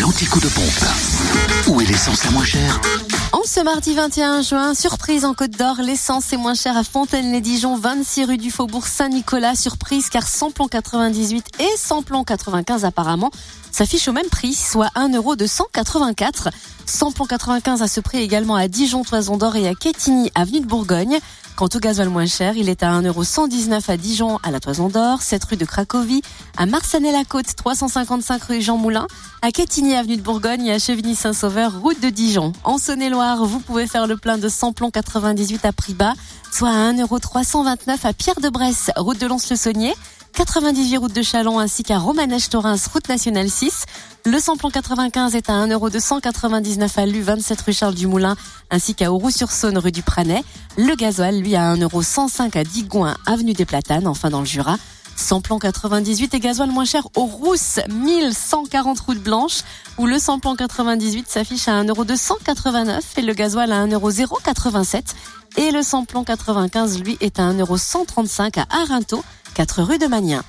L'anticoup de pompe. Où est l'essence la moins chère En ce mardi 21 juin, surprise en Côte d'Or, l'essence est moins chère à Fontaine-les-Dijon, 26 rue du Faubourg Saint-Nicolas. Surprise car samplon 98 et samplon 95 apparemment s'affichent au même prix, soit 1 euro de 184. Samplon 95 à ce prix également à Dijon, Toison d'Or et à Quetigny, avenue de Bourgogne. Quant au gasoil moins cher, il est à 1,119€ à Dijon, à la Toison d'Or, 7 rue de Cracovie, à Marsanet-la-Côte, 355 rue Jean Moulin, à Quetigny, avenue de Bourgogne et à Chevigny-Saint-Sauveur, route de Dijon. En Saône-et-Loire, vous pouvez faire le plein de samplon 98 à prix bas, soit à 1,329€ à Pierre-de-Bresse, route de Lons-le-Saunier, 98 route de Chalon ainsi qu'à Romanèche-Torins, route nationale 6. Le samplon 95 est à 1,299€ à Lu, 27 rue Charles Dumoulin, ainsi qu'à Auroux-sur-Saône, rue du Pranet. Le gasoil, lui, à 1,105€ à Digoin, avenue des Platanes, enfin dans le Jura. Samplon 98 et gasoil moins cher au Rousse, 1140 route blanche, où le samplon 98 s'affiche à 1,289€ et le gasoil à 1,087€ et le samplon 95, lui, est à 1,135€ à Arinto, 4 rue de Magnin.